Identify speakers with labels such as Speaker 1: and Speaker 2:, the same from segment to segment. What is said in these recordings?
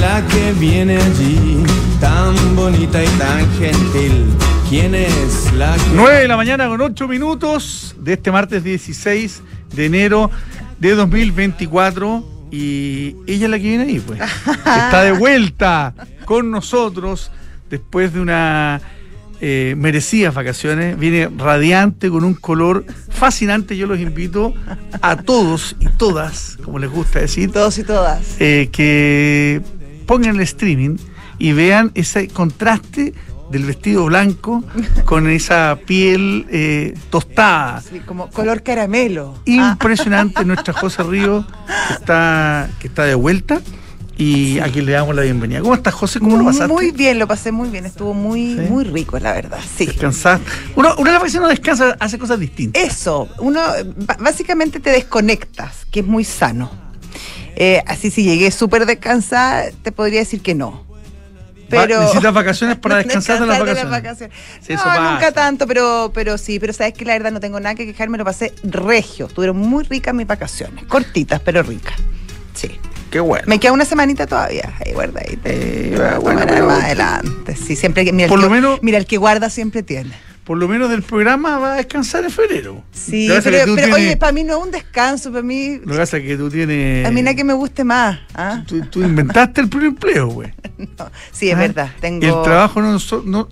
Speaker 1: la que viene allí? Tan bonita y tan gentil. ¿Quién es la que...
Speaker 2: 9 de la mañana con 8 minutos de este martes 16 de enero de 2024. Y ella es la que viene ahí, pues. Está de vuelta con nosotros después de una eh, merecidas vacaciones. Viene radiante con un color fascinante. Yo los invito a todos y todas, como les gusta decir,
Speaker 3: Todos y todas.
Speaker 2: eh, que pongan el streaming y vean ese contraste del vestido blanco con esa piel eh, tostada.
Speaker 3: Sí, como color caramelo. Ah,
Speaker 2: Impresionante nuestra José Río que está, que está de vuelta y a quien le damos la bienvenida. ¿Cómo estás, José? ¿Cómo lo pasaste?
Speaker 3: Muy bien, lo pasé muy bien. Estuvo muy,
Speaker 2: ¿Sí?
Speaker 3: muy rico, la verdad. Sí.
Speaker 2: ¿Descansaste? Uno, uno vacaciones no descansa, hace cosas distintas.
Speaker 3: Eso, uno básicamente te desconectas, que es muy sano. Eh, así si llegué súper descansada, te podría decir que no.
Speaker 2: Va-
Speaker 3: Pero
Speaker 2: necesitas vacaciones para descansar de las vacaciones. Sí, eso
Speaker 3: no, nunca tanto, pero, pero sí, pero sabes que la verdad no tengo nada que quejarme, lo pasé regio. Estuvieron muy ricas mis vacaciones, cortitas, pero ricas. Sí.
Speaker 2: Qué bueno.
Speaker 3: Me queda una semanita todavía, ahí guardadita.
Speaker 2: Eh,
Speaker 3: Vamos a
Speaker 2: bueno, pero-
Speaker 3: más adelante. Sí, siempre que- mira, el
Speaker 2: Por lo menos-
Speaker 3: mira, el que guarda siempre tiene.
Speaker 2: Por lo menos del programa va a descansar en febrero.
Speaker 3: Sí, pero, pero,
Speaker 2: tienes-
Speaker 3: oye, para mí no es un descanso, para mí,
Speaker 2: Lo que pasa es que tú tienes.
Speaker 3: a mí nada que me guste más. ¿ah?
Speaker 2: Tú, tú inventaste el primer empleo, güey.
Speaker 3: No, sí, es
Speaker 2: ¿Ah?
Speaker 3: verdad. Tengo,
Speaker 2: Y el trabajo no. no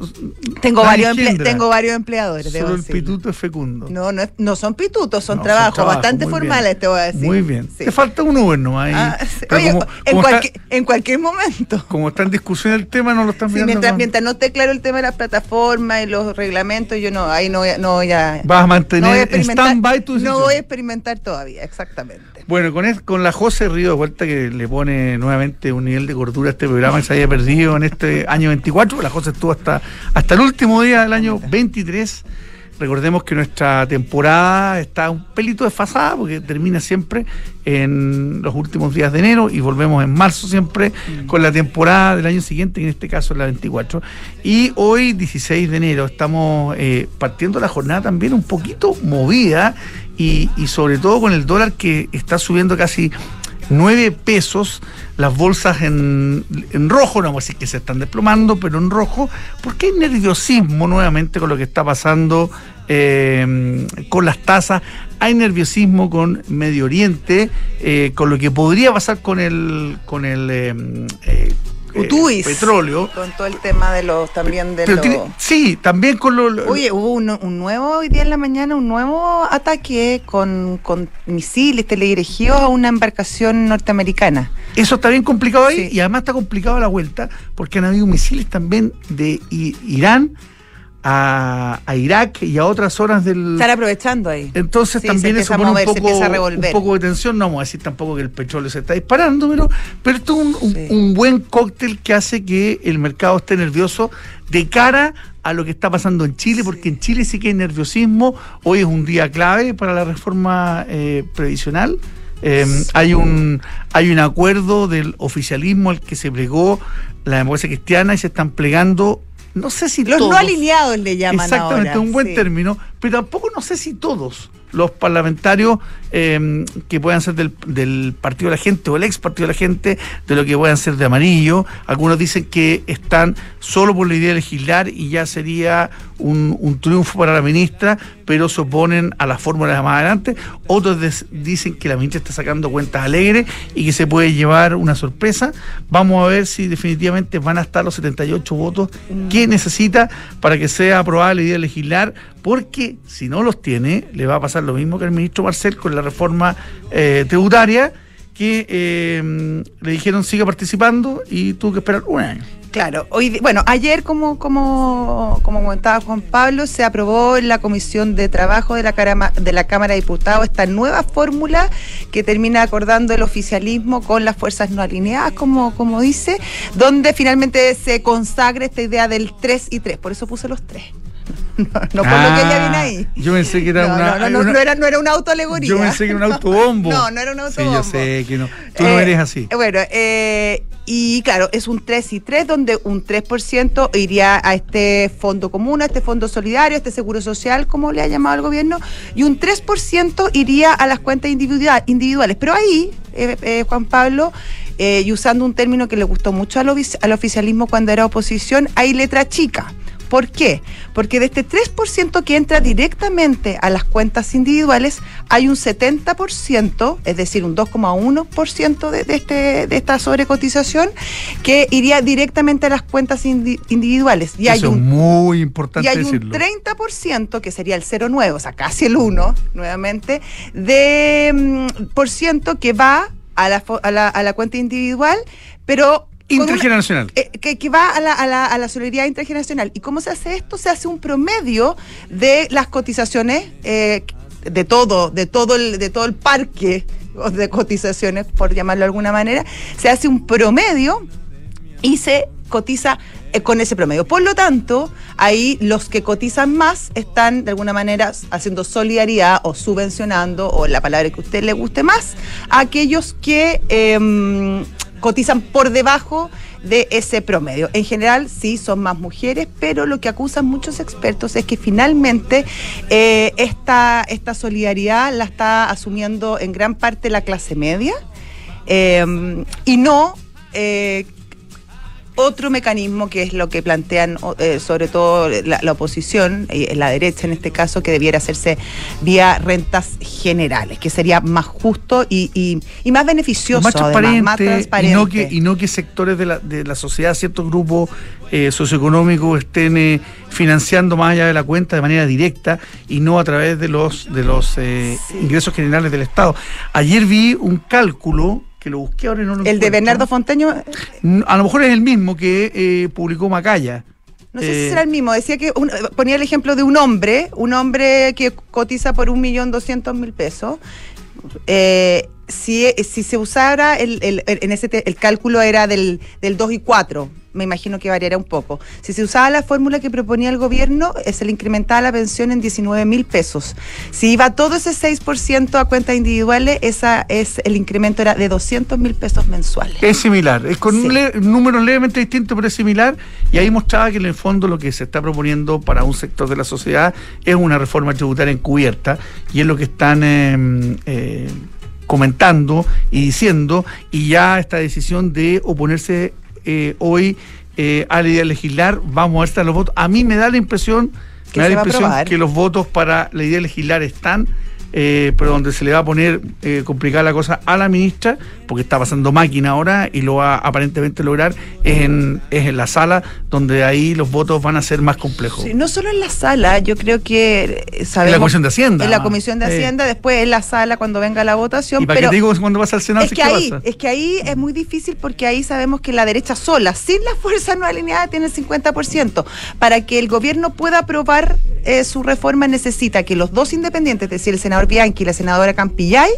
Speaker 3: tengo, varios, emple- tengo varios empleadores.
Speaker 2: Solo el pituto es fecundo.
Speaker 3: No, no, es- no son pitutos, son
Speaker 2: No,
Speaker 3: trabajos bastante
Speaker 2: bien.
Speaker 3: formales, te voy a decir.
Speaker 2: Muy bien.
Speaker 3: Sí.
Speaker 2: Te falta un Uber nomás.
Speaker 3: Ah, sí. Oye,
Speaker 2: como,
Speaker 3: en,
Speaker 2: como está,
Speaker 3: en cualquier momento.
Speaker 2: como está en discusión el tema, no lo están
Speaker 3: Sí,
Speaker 2: mirando.
Speaker 3: mientras, mientras no esté claro el tema de las plataformas y los reglamentos, yo no, ahí no, voy a- no voy a.
Speaker 2: Vas a
Speaker 3: no
Speaker 2: mantener en
Speaker 3: experimentar-
Speaker 2: stand-by tu decisión.
Speaker 3: No voy a experimentar todavía, exactamente.
Speaker 2: Bueno, con, es- con la José Río de vuelta que le pone nuevamente un nivel de cordura a este programa que se había perdido en este año 24. La José estuvo hasta, hasta el último día del año 23. Recordemos que nuestra temporada está un pelito desfasada porque termina siempre en los últimos días de enero y volvemos en marzo siempre con la temporada del año siguiente, que en este caso es la 24. Y hoy, 16 de enero, estamos eh, partiendo la jornada también un poquito movida y, y sobre todo con el dólar que está subiendo casi 9 pesos, las bolsas en, en rojo, no vamos a decir que se están desplomando, pero en rojo, porque hay nerviosismo nuevamente con lo que está pasando eh, con las tasas, hay nerviosismo con Medio Oriente, eh, con lo que podría pasar con el, con el eh, eh,
Speaker 3: Utuis.
Speaker 2: petróleo.
Speaker 3: Con todo el tema de los también de los.
Speaker 2: tiene- sí, también con lo... lo-
Speaker 3: Oye, hubo un, un nuevo, hoy día en la mañana, un nuevo ataque con, con misiles teledirigidos a una embarcación norteamericana.
Speaker 2: Eso está bien complicado ahí
Speaker 3: Sí.
Speaker 2: y además está complicado a la vuelta porque han habido misiles también de I- Irán a, a Irak y a otras zonas del...
Speaker 3: Están aprovechando ahí.
Speaker 2: Entonces
Speaker 3: Sí,
Speaker 2: también
Speaker 3: se
Speaker 2: eso pone
Speaker 3: mover,
Speaker 2: un, poco, un de tensión. No vamos a decir tampoco que el petróleo se está disparando, pero, pero esto es un, un-
Speaker 3: Sí.
Speaker 2: un buen cóctel que hace que el mercado esté nervioso de cara a lo que está pasando en Chile, porque en Chile sí que hay nerviosismo. Hoy es un día clave para la reforma eh, previsional. Eh, hay un hay un acuerdo del oficialismo al que se plegó la democracia cristiana y se están plegando no sé si
Speaker 3: Los
Speaker 2: todos,
Speaker 3: no alineados le llaman
Speaker 2: Exactamente,
Speaker 3: ahora.
Speaker 2: un buen
Speaker 3: sí.
Speaker 2: término, pero tampoco no sé si todos los parlamentarios eh, que puedan ser del, del Partido de la Gente o el ex Partido de la Gente, de lo que puedan ser de amarillo. Algunos dicen que están solo por la idea de legislar y ya sería un, un triunfo para la ministra, pero se oponen a la fórmula de más adelante. Otros des- dicen que la ministra está sacando cuentas alegres y que se puede llevar una sorpresa. Vamos a ver si definitivamente van a estar los 78 votos que necesita para que sea aprobada la idea de legislar, porque si no los tiene, le va a pasar lo mismo que al ministro Marcel con la reforma eh, tributaria, que eh, le dijeron siga participando y tuvo que esperar un año.
Speaker 3: Claro, hoy, bueno, ayer, como, como, como comentaba Juan Pablo, se aprobó en la Comisión de Trabajo de la, Carama- de la Cámara de Diputados esta nueva fórmula que termina acordando el oficialismo con las fuerzas no alineadas, como, como dice, donde finalmente se consagra esta idea del 3 y 3. Por eso puse los 3. No, no por lo que ella viene ahí.
Speaker 2: Ah, Yo pensé que era
Speaker 3: no,
Speaker 2: una.
Speaker 3: no, no, no,
Speaker 2: una-
Speaker 3: no era, no era una autoalegoría.
Speaker 2: Yo pensé que era un autobombo.
Speaker 3: No, no era un
Speaker 2: Sí,
Speaker 3: autobombo.
Speaker 2: yo sé que no. Tú no
Speaker 3: Eh,
Speaker 2: eres así.
Speaker 3: eh, Bueno, eh, y claro, es un 3 y 3, donde un 3% iría a este fondo común, a este fondo solidario, a este seguro social, como le ha llamado el gobierno, y un 3% iría a las cuentas individua- individuales. Pero ahí, eh, eh, Juan Pablo, eh, y usando un término que le gustó mucho al, al oficialismo cuando era oposición, hay letra chica. ¿Por qué? Porque de este 3% que entra directamente a las cuentas individuales, hay un 70%, es decir, un 2,1% de, de, este, de esta sobrecotización, que iría directamente a las cuentas indi- individuales. Y hay
Speaker 2: Eso es
Speaker 3: un
Speaker 2: muy importante
Speaker 3: y hay
Speaker 2: decirlo.
Speaker 3: un 30%, que sería el 0,9, o sea, casi el 1, nuevamente, de mm, por ciento que va a la, a la, a la cuenta individual, pero... una-
Speaker 2: Intergeneracional.
Speaker 3: eh, que, que va a la, a, la, a la solidaridad intergeneracional. ¿Y cómo se hace esto? Se hace un promedio de las cotizaciones eh, de todo, de todo el, de todo el parque de cotizaciones, por llamarlo de alguna manera. Se hace un promedio y se cotiza eh, con ese promedio. Por lo tanto, ahí los que cotizan más están de alguna manera haciendo solidaridad o subvencionando, o la palabra que a usted le guste más, a aquellos que em, cotizan por debajo de ese promedio. En general sí son más mujeres, pero lo que acusan muchos expertos es que finalmente eh, esta, esta solidaridad la está asumiendo en gran parte la clase media eh, y no eh, otro mecanismo que es lo que plantean eh, sobre todo la, la oposición, eh, la derecha en este caso, que debiera hacerse vía rentas generales, que sería más justo y, y- y más beneficioso,
Speaker 2: más
Speaker 3: además,
Speaker 2: transparente,
Speaker 3: más transparente.
Speaker 2: Y, no que, y no que sectores de la, de la sociedad, ciertos grupos eh, socioeconómicos estén eh, financiando más allá de la cuenta de manera directa y no a través de los, de los eh,
Speaker 3: Sí.
Speaker 2: ingresos generales del Estado. Ayer vi un cálculo que lo busqué ahora y no lo
Speaker 3: El de. Bernardo Fonteño,
Speaker 2: A lo mejor es el mismo que eh, publicó Macaya.
Speaker 3: no sé
Speaker 2: Eh,
Speaker 3: si será el mismo, decía que un- ponía el ejemplo de un hombre, un hombre que cotiza por un millón doscientos mil pesos. Eh, si, si se usara el, el- el- en ese te- el cálculo era del, del 2 y 4, me imagino que variará un poco. Si se usaba la fórmula que proponía el gobierno, eh, se le incrementaba la pensión en 19 mil pesos. Si iba todo ese 6% a cuentas individuales, esa es el incremento era de 200 mil pesos mensuales.
Speaker 2: Es similar, es con
Speaker 3: Sí.
Speaker 2: un, le- un número levemente distinto, pero es similar. Y ahí mostraba que en el fondo lo que se está proponiendo para un sector de la sociedad es una reforma tributaria encubierta y es lo que están eh, eh, comentando y diciendo. Y ya esta decisión de oponerse eh, hoy eh, a la idea de legislar, vamos a ver están los votos. A mí me da la impresión, me da la que los votos para la idea de legislar están. eh, pero donde se le va a poner eh, complicada la cosa a la ministra, porque está pasando máquina ahora y lo va a aparentemente lograr, es en, es en la sala, donde ahí los votos van a ser más complejos.
Speaker 3: Sí, no solo en la sala, yo creo que eh, sabemos...
Speaker 2: En la Comisión de Hacienda.
Speaker 3: En la Comisión de
Speaker 2: Eh.
Speaker 3: Hacienda, después en la sala cuando venga la votación.
Speaker 2: y para
Speaker 3: pero
Speaker 2: te digo cuando vas al Senado,
Speaker 3: es que, ahí,
Speaker 2: pasa.
Speaker 3: es que ahí es muy difícil porque ahí sabemos que la derecha sola, sin la fuerza no alineada, tiene el 50%. Para que el gobierno pueda aprobar eh, su reforma necesita que los dos independientes, es decir, el senador Bianchi y la senadora Campillay,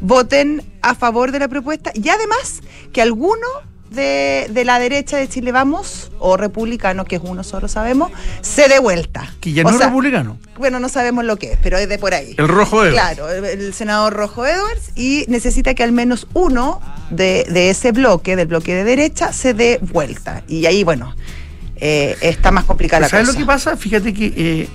Speaker 3: voten a favor de la propuesta y además que alguno de, de la derecha de Chile Vamos, o republicano, que es uno solo sabemos, se dé vuelta.
Speaker 2: Que ya no es republicano.
Speaker 3: Bueno, no sabemos lo que es, pero es de por ahí.
Speaker 2: El rojo de
Speaker 3: Claro, el, el senador Rojo Edwards y necesita que al menos uno de, de ese bloque, del bloque de derecha, se dé vuelta. Y ahí, bueno, eh, está más complicada la
Speaker 2: ¿Sabes
Speaker 3: cosa.
Speaker 2: lo que pasa? Fíjate que eh,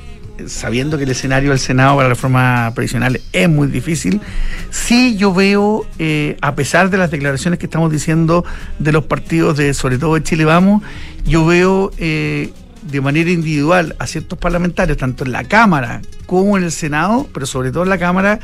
Speaker 2: sabiendo que el escenario del Senado para la reforma previsional es muy difícil, sí yo veo, eh, a pesar de las declaraciones que estamos diciendo de los partidos, de sobre todo de Chile Vamos, yo veo eh, de manera individual a ciertos parlamentarios, tanto en la Cámara como en el Senado, pero sobre todo en la Cámara,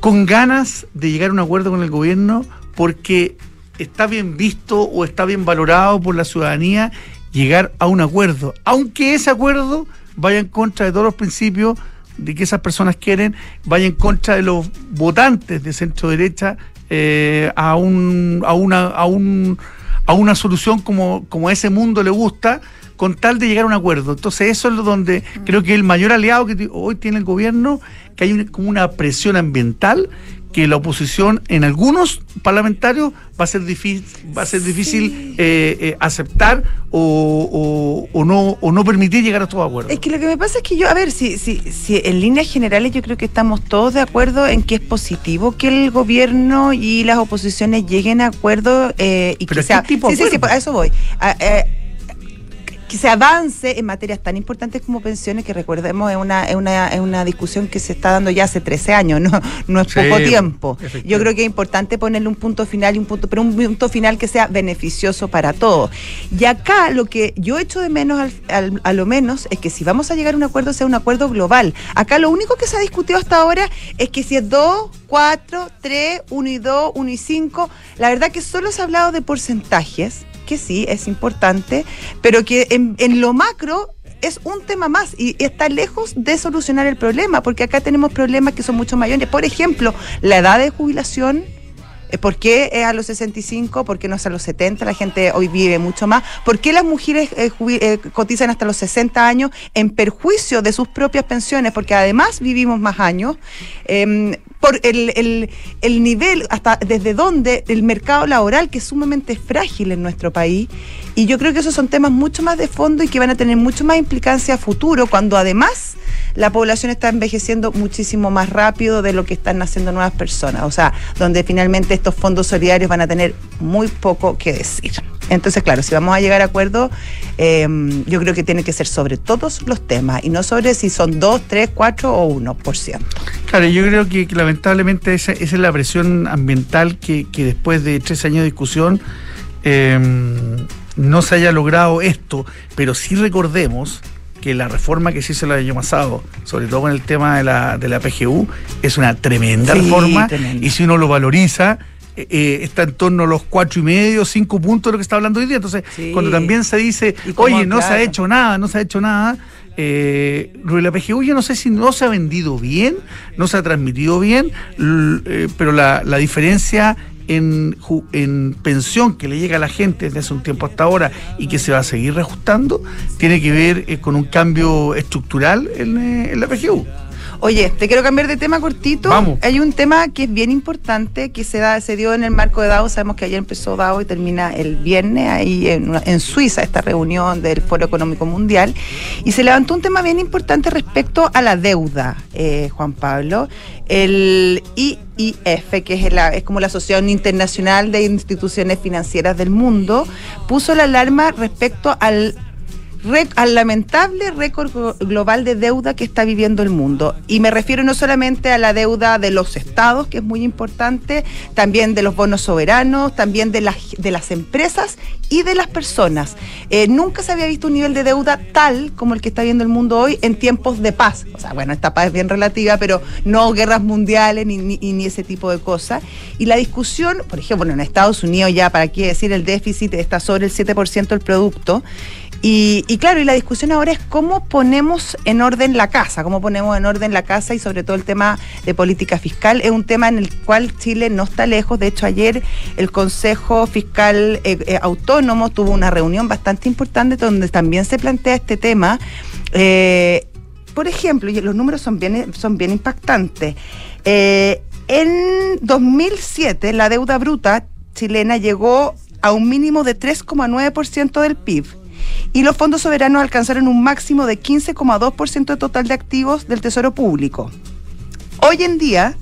Speaker 2: con ganas de llegar a un acuerdo con el gobierno porque está bien visto o está bien valorado por la ciudadanía llegar a un acuerdo, aunque ese acuerdo vaya en contra de todos los principios de que esas personas quieren, vaya en contra de los votantes de centro derecha eh, a un a una a un a una solución como, como a ese mundo le gusta con tal de llegar a un acuerdo. Entonces eso es lo donde creo que el mayor aliado que hoy tiene el gobierno, que hay una- como una presión ambiental que la oposición en algunos parlamentarios va a ser difícil, va a ser difícil eh, eh, aceptar o, o- o no, o no permitir llegar a estos acuerdos.
Speaker 3: Es que lo que me pasa es que yo, a ver, si, si, si en líneas generales yo creo que estamos todos de acuerdo en que es positivo que el gobierno y las oposiciones lleguen a acuerdo eh, y
Speaker 2: ¿Pero
Speaker 3: que sea...
Speaker 2: tipo
Speaker 3: sí, sí, sí, a eso voy. A- que se avance en materias tan importantes como pensiones, que recordemos es una, es una, es una discusión que se está dando ya hace 13 años, no, no es
Speaker 2: Sí,
Speaker 3: poco tiempo. Yo creo que es importante ponerle un punto final y un punto, pero un punto final que sea beneficioso para todos. Y acá lo que yo echo de menos al- al- a lo menos es que si vamos a llegar a un acuerdo, sea un acuerdo global. Acá lo único que se ha discutido hasta ahora es que si es 2, 4, 3, 1 y 2, 1 y 5, la verdad que solo se ha hablado de porcentajes, que sí, es importante, pero que en, lo macro es un tema más y está lejos de solucionar el problema, porque acá tenemos problemas que son mucho mayores. Por ejemplo, la edad de jubilación. eh, ¿Por qué es a los 65? ¿Por qué no es a los 70? La gente hoy vive mucho más. ¿Por qué las mujeres eh, eh, cotizan hasta los 60 años en perjuicio de sus propias pensiones? Porque además vivimos más años. em, por el, el- el nivel, hasta desde dónde el mercado laboral, que es sumamente frágil en nuestro país. Y yo creo que esos son temas mucho más de fondo y que van a tener mucho más implicancia a futuro, cuando además la población está envejeciendo muchísimo más rápido de lo que están naciendo nuevas personas. O sea, donde finalmente estos fondos solidarios van a tener muy poco que decir. Entonces, claro, si vamos a llegar a acuerdo, eh, yo creo que tiene que ser sobre todos los temas y no sobre si son 2, 3, 4 o 1%.
Speaker 2: Claro, yo creo que, lamentablemente esa, es la presión ambiental que, después de tres años de discusión eh, no se haya logrado esto, pero sí recordemos que la reforma que se hizo el año pasado, sobre todo con el tema de la, de la PGU, es una tremenda
Speaker 3: Sí,
Speaker 2: reforma y si uno lo valoriza, eh, eh, está en torno a los cuatro y medio, cinco puntos de lo que está hablando hoy día. Entonces,
Speaker 3: Sí.
Speaker 2: cuando también se dice, oye, no se ha hecho nada, no se ha hecho nada, eh, la PGU yo no sé si no se ha vendido bien, no se ha transmitido bien, eh, pero la, la diferencia en, en pensión que le llega a la gente desde hace un tiempo hasta ahora y que se va a seguir reajustando, tiene que ver eh, con un cambio estructural en, eh, en la PGU.
Speaker 3: Oye, te quiero cambiar de tema cortito.
Speaker 2: Vamos.
Speaker 3: Hay un tema que es bien importante, que se da, se dio en el marco de DAO. Sabemos que ayer empezó DAO y termina el viernes ahí en, Suiza, esta reunión del Foro Económico Mundial. Y se levantó un tema bien importante respecto a la deuda, eh, Juan Pablo. El IIF, que es, la, es como la Asociación Internacional de Instituciones Financieras del Mundo, puso la alarma respecto al al lamentable récord glo- global de deuda que está viviendo el mundo. Y me refiero no solamente a la deuda de los estados, que es muy importante, también de los bonos soberanos, también de las, de las empresas y de las personas. Eh, nunca se había visto un nivel de deuda tal como el que está viendo el mundo hoy en tiempos de paz. O sea, bueno, esta paz es bien relativa, pero no guerras mundiales ni, ni- ni ese tipo de cosas. Y la discusión, por ejemplo, en Estados Unidos ya, ¿para qué decir? El déficit está sobre el 7% del producto. Y, y claro, y la discusión ahora es cómo ponemos en orden la casa, cómo ponemos en orden la casa y sobre todo el tema de política fiscal. Es un tema en el cual Chile no está lejos. De hecho, ayer el Consejo Fiscal eh, eh, Autónomo tuvo una reunión bastante importante donde también se plantea este tema. Eh, por ejemplo, y los números son bien, son bien impactantes. Eh, en 2007, la deuda bruta chilena llegó a un mínimo de 3,9% del PIB y los fondos soberanos alcanzaron un máximo de 15,2% de total de activos del Tesoro Público. Hoy en día,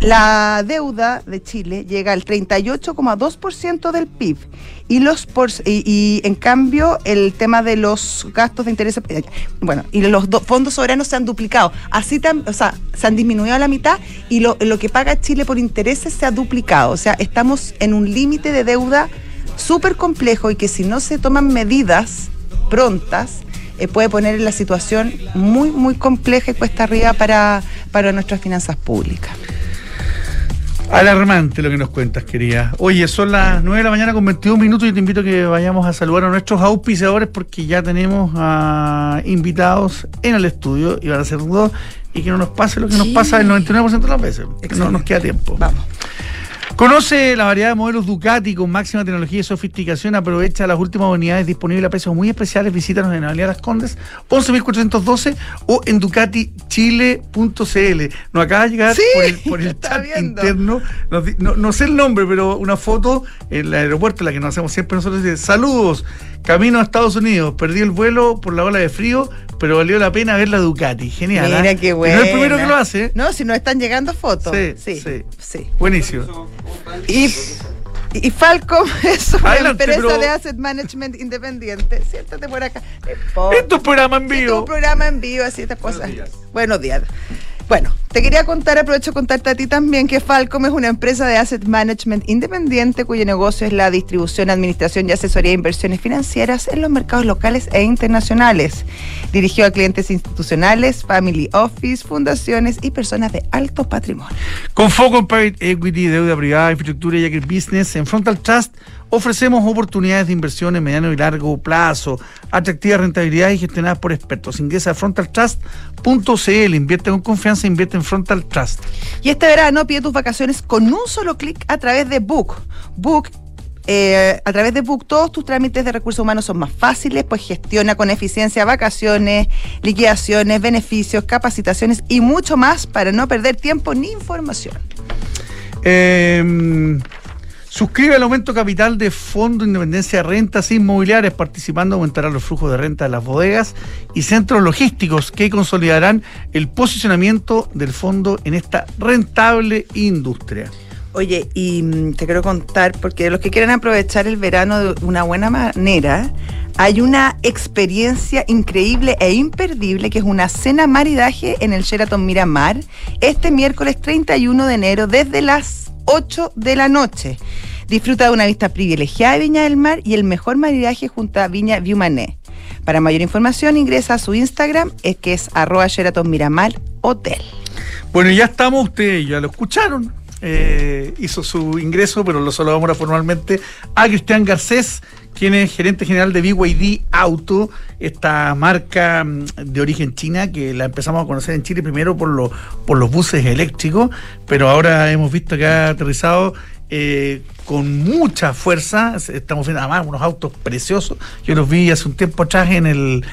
Speaker 3: la deuda de Chile llega al 38,2% del PIB y los por- y, y, en cambio el tema de los gastos de interés eh, bueno y los do- fondos soberanos se han duplicado así tam- o sea se han disminuido a la mitad y lo, lo que paga Chile por intereses se ha duplicado o sea estamos en un límite de deuda súper complejo y que si no se toman medidas prontas eh, puede poner en la situación muy muy compleja y cuesta arriba para para nuestras finanzas públicas
Speaker 2: Alarmante lo que nos cuentas, querida. Oye, son las 9 de la mañana con 21 minutos y te invito a que vayamos a saludar a nuestros auspiciadores porque ya tenemos a invitados en el estudio y van a ser dos y que no nos pase lo que nos pasa el 99% de las veces. que No nos queda tiempo.
Speaker 3: vamos
Speaker 2: Conoce la variedad de modelos Ducati con máxima tecnología y sofisticación. Aprovecha las últimas unidades disponibles a precios muy especiales. Visítanos en Avenida Las Condes, 11.412 o en ducatichile.cl. Nos acaba de llegar
Speaker 3: Sí,
Speaker 2: por el, por el
Speaker 3: estaba
Speaker 2: chat
Speaker 3: viendo.
Speaker 2: interno. nos di- no, no sé el nombre, pero una foto en el aeropuerto, la que nos hacemos siempre nosotros. Dice, saludos, camino a Estados Unidos. Perdí el vuelo por la ola de frío, pero valió la pena ver la Ducati. Genial.
Speaker 3: Mira
Speaker 2: ¿ah?
Speaker 3: qué bueno.
Speaker 2: No es el primero que lo hace. ¿eh?
Speaker 3: No, si nos están llegando fotos.
Speaker 2: Sí,
Speaker 3: Sí,
Speaker 2: sí.
Speaker 3: sí.
Speaker 2: Buenísimo.
Speaker 3: Y, Y Falcom es una
Speaker 2: Adelante,
Speaker 3: empresa
Speaker 2: pero-
Speaker 3: de asset management independiente. Siéntate por acá.
Speaker 2: Esto es programa en
Speaker 3: Sí,
Speaker 2: vivo.
Speaker 3: un programa en vivo, así estas cosas. Buenos días. Bueno, te quería contar, aprovecho de contarte a ti también, que Falcom es una empresa de asset management independiente cuyo negocio es la distribución, administración y asesoría de inversiones financieras en los mercados locales e internacionales. Dirigido a clientes institucionales, family office, fundaciones y personas de alto patrimonio.
Speaker 2: Con foco en private equity, deuda privada, infraestructura y agribusiness, en Frontal Trust ofrecemos oportunidades de inversión en mediano y largo plazo, atractivas rentabilidades y gestionadas por expertos. Ingresa a frontaltrust.cl, invierte con confianza, invierte en Frontal Trust.
Speaker 3: Y este verano pide tus vacaciones con un solo clic a través de Book. Book. eh, a través de Book todos tus trámites de recursos humanos son más fáciles, pues gestiona con eficiencia vacaciones, liquidaciones, beneficios, capacitaciones y mucho más para no perder tiempo ni información.
Speaker 2: Eh, suscribe al aumento capital de Fondo Independencia de Rentas Inmobiliarias, participando aumentará los flujos de renta de las bodegas y centros logísticos que consolidarán el posicionamiento del fondo en esta rentable industria.
Speaker 3: Oye, y mm, te quiero contar, porque los que quieren aprovechar el verano de una buena manera, hay una experiencia increíble e imperdible que es una cena maridaje en el Sheraton Miramar este miércoles 31 de enero desde las 8 de la noche. Disfruta de una vista privilegiada de Viña del Mar y el mejor maridaje junto a Viña Viumané. Para mayor información ingresa a su Instagram, es que es arroba Sheraton Miramar Hotel.
Speaker 2: Bueno, ya estamos, ustedes ya lo escucharon. Eh, hizo su ingreso, pero lo saludamos ahora formalmente. A Cristian Garcés, quien es gerente general de BYD Auto, esta marca mm, de origen china que la empezamos a conocer en Chile primero por, los por los buses eléctricos, pero ahora hemos visto que ha aterrizado eh, con mucha fuerza. Estamos viendo además unos autos preciosos. Yo los vi hace un tiempo atrás en el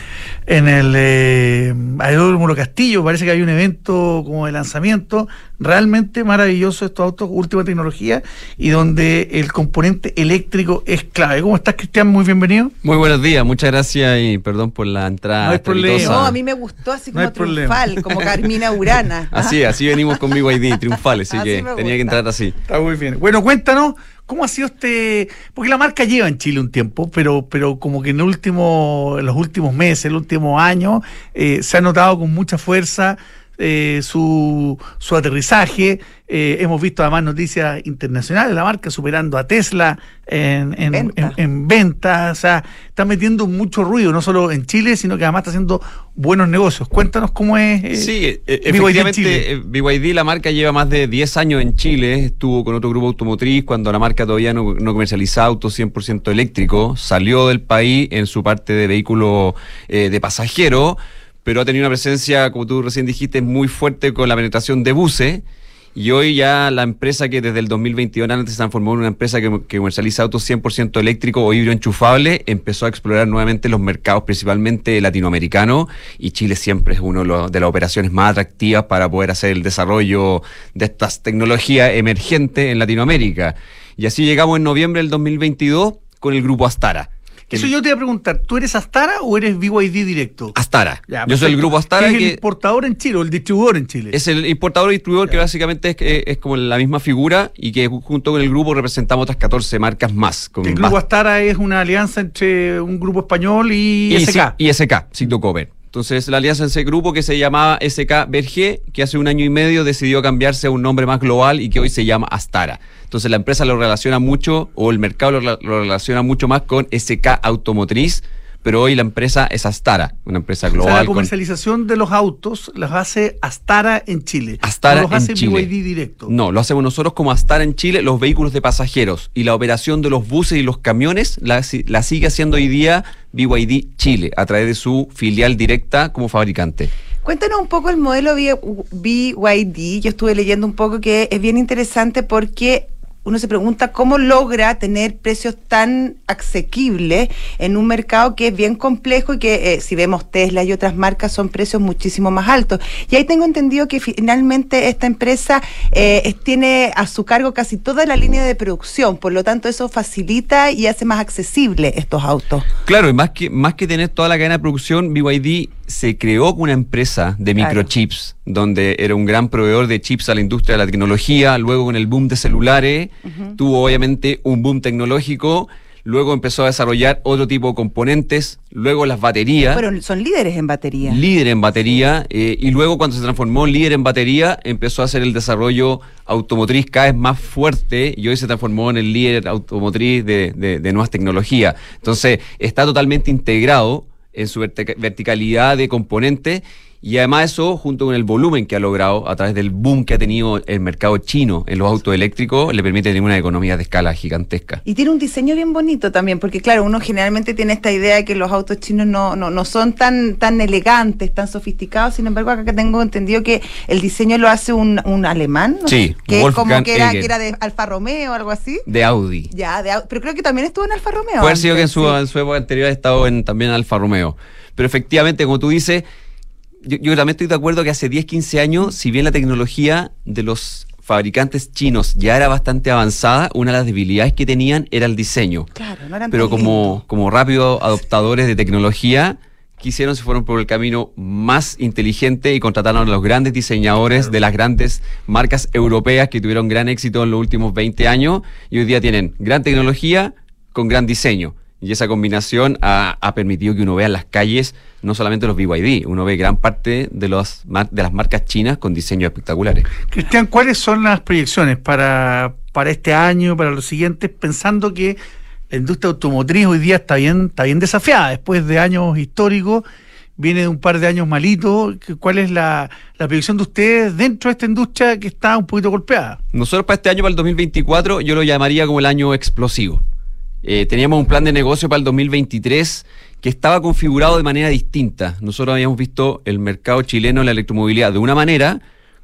Speaker 2: en el eh, Aeródromo Lo Castillo. Parece que hay un evento como de lanzamiento realmente maravilloso estos autos, última tecnología y donde el componente eléctrico es clave. ¿Cómo estás, Cristian? Muy bienvenido.
Speaker 4: Muy buenos días, muchas gracias y perdón por la entrada.
Speaker 2: No hay problema.
Speaker 3: No, a mí me gustó así
Speaker 2: No
Speaker 3: como
Speaker 2: problema.
Speaker 3: triunfal, como Carmina Urana.
Speaker 4: Así, así venimos con BYD, triunfales, así,
Speaker 3: Así
Speaker 4: que tenía que entrar así.
Speaker 2: Está muy bien. Bueno, cuéntanos, ¿cómo ha sido este...? Porque la marca lleva en Chile un tiempo, pero, pero como que en, último, en los últimos meses, el último año, eh, se ha notado con mucha fuerza eh, su, su aterrizaje. Eh, hemos visto además noticias internacionales, la marca superando a Tesla en, en,
Speaker 3: Venta.
Speaker 2: en- en ventas. O sea, está metiendo mucho ruido, no solo en Chile, sino que además está haciendo buenos negocios. Cuéntanos cómo es... eh,
Speaker 4: Sí, eh,
Speaker 2: BYD en
Speaker 4: efectivamente,
Speaker 2: Chile.
Speaker 4: BYD, la marca lleva más de 10 años en Chile, estuvo con otro grupo automotriz cuando la marca todavía no, no comercializaba autos 100% eléctricos, salió del país en su parte de vehículo eh, de pasajero, pero ha tenido una presencia, como tú recién dijiste, muy fuerte con la penetración de buses. Y hoy ya la empresa que desde el 2021 antes se transformó en una empresa que, comercializa autos 100% eléctricos o híbrido enchufable, empezó a explorar nuevamente los mercados principalmente latinoamericanos y Chile siempre es una de las operaciones más atractivas para poder hacer el desarrollo de estas tecnologías emergentes en Latinoamérica. Y así llegamos en noviembre del 2022 con el grupo Astara. Que
Speaker 2: Eso yo te iba a preguntar, ¿tú eres Astara o eres BYD directo?
Speaker 4: Astara.
Speaker 2: Ya,
Speaker 4: Yo soy el grupo Astara
Speaker 2: ¿Qué es el
Speaker 4: que
Speaker 2: importador en Chile o el distribuidor en Chile?
Speaker 4: es el importador y distribuidor que básicamente es, es- es como la misma figura y que junto con el grupo representamos otras 14 marcas más. Con
Speaker 2: el grupo
Speaker 4: bast-
Speaker 2: Astara es una alianza entre un grupo español y,
Speaker 4: y
Speaker 2: SK.
Speaker 4: Y SK, Cito Cover. Entonces, la alianza en ese grupo que se llamaba SK Berger, que hace un año y medio decidió cambiarse a un nombre más global y que hoy se llama Astara. Entonces, la empresa lo relaciona mucho, o el mercado lo, lo relaciona mucho más con SK Automotriz, pero hoy la empresa es Astara, una empresa
Speaker 2: o sea,
Speaker 4: global.
Speaker 2: la
Speaker 4: con-
Speaker 2: comercialización de los autos las hace Astara en Chile.
Speaker 4: Astara
Speaker 2: no los
Speaker 4: en
Speaker 2: hace
Speaker 4: Chile.
Speaker 2: BYD directo.
Speaker 4: No, lo hacemos nosotros como Astara en Chile, los vehículos de pasajeros y la operación de los buses y los camiones la, la sigue haciendo hoy día BYD Chile a través de su filial directa como fabricante.
Speaker 3: Cuéntanos un poco el modelo BYD. Yo estuve leyendo un poco que es bien interesante porque uno se pregunta cómo logra tener precios tan asequibles en un mercado que es bien complejo y que eh, si vemos Tesla y otras marcas son precios muchísimo más altos. Y ahí tengo entendido que finalmente esta empresa eh, tiene a su cargo casi toda la línea de producción, por lo tanto eso facilita y hace más accesible estos autos.
Speaker 4: Claro, y más que, más que tener toda la cadena de producción, BYD se creó una empresa de
Speaker 3: Claro.
Speaker 4: microchips, donde era un gran proveedor de chips a la industria de la tecnología, luego con el boom de celulares, tuvo obviamente un boom tecnológico, luego empezó a desarrollar otro tipo de componentes, luego las baterías.
Speaker 3: Pero son líderes en batería.
Speaker 4: líder en batería eh, y luego cuando se transformó en líder en batería empezó a hacer el desarrollo automotriz cada vez más fuerte y hoy se transformó en el líder automotriz de, de- de nuevas tecnologías. Entonces está totalmente integrado en su vertica- verticalidad de componentes y además eso junto con el volumen que ha logrado a través del boom que ha tenido el mercado chino en los autos eléctricos le permite tener una economía de escala gigantesca.
Speaker 3: Y tiene un diseño bien bonito también, porque claro, uno generalmente tiene esta idea de que los autos chinos no, no, no son tan, tan elegantes, tan sofisticados, sin embargo acá tengo entendido que el diseño lo hace un, un alemán, ¿no?
Speaker 4: Sí,
Speaker 3: que es como que era, que era de Alfa Romeo o algo así.
Speaker 4: De Audi.
Speaker 3: Ya, de au- pero creo que también estuvo en Alfa Romeo.
Speaker 4: Puede haber sido que en su,
Speaker 3: sí.
Speaker 4: en su época anterior ha estado en, también en Alfa Romeo. Pero efectivamente, como tú dices, yo, yo también estoy de acuerdo que hace 10, 15 años, si bien la tecnología de los fabricantes chinos ya era bastante avanzada, una de las debilidades que tenían era el diseño.
Speaker 3: Claro, no eran
Speaker 4: Pero como, como rápidos adoptadores de tecnología, quisieron, se fueron por el camino más inteligente y contrataron a los grandes diseñadores de las grandes marcas europeas que tuvieron gran éxito en los últimos 20 años y hoy día tienen gran tecnología con gran diseño. Y esa combinación ha, ha permitido que uno vea en las calles no solamente los BYD, uno ve gran parte de, los, mar- de las marcas chinas con diseños espectaculares.
Speaker 2: Cristian, ¿cuáles son las proyecciones para, para este año, para los siguientes, pensando que la industria automotriz hoy día está bien, está bien desafiada, después de años históricos, viene de un par de años malitos, ¿cuál es la, la proyección de ustedes dentro de esta industria que está un poquito golpeada?
Speaker 4: Nosotros para este año, para el 2024, yo lo llamaría como el año explosivo. Eh, teníamos un plan de negocio para el 2023 que estaba configurado de manera distinta. Nosotros habíamos visto el mercado chileno en la electromovilidad de una manera,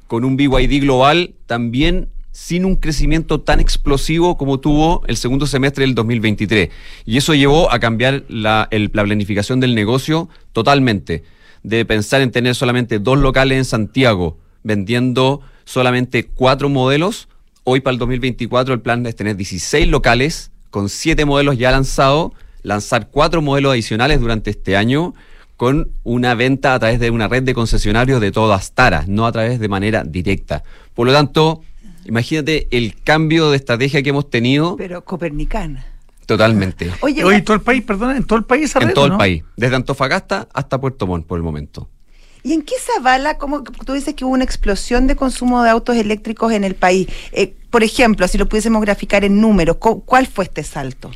Speaker 4: con un BYD global también sin un crecimiento tan explosivo como tuvo el segundo semestre del 2023. Y eso llevó a cambiar la, el- la planificación del negocio totalmente. De pensar en tener solamente dos locales en Santiago, vendiendo solamente cuatro modelos. Hoy para el 2024 el plan es tener 16 locales con siete modelos ya lanzados, lanzar cuatro modelos adicionales durante este año con una venta a través de una red de concesionarios de todas taras, no a través de manera directa. Por lo tanto, imagínate el cambio de estrategia que hemos tenido
Speaker 3: Pero copernicana.
Speaker 4: totalmente.
Speaker 3: Oye,
Speaker 2: en todo el país, perdona, en todo el país esa
Speaker 4: En
Speaker 2: red,
Speaker 4: todo el país, desde Antofagasta hasta Puerto Montt por el momento.
Speaker 3: ¿Y en qué se avala? Como tú dices que hubo una explosión de consumo de autos eléctricos en el país. Eh, por ejemplo, si lo pudiésemos graficar en números, ¿cu- ¿cuál fue este salto?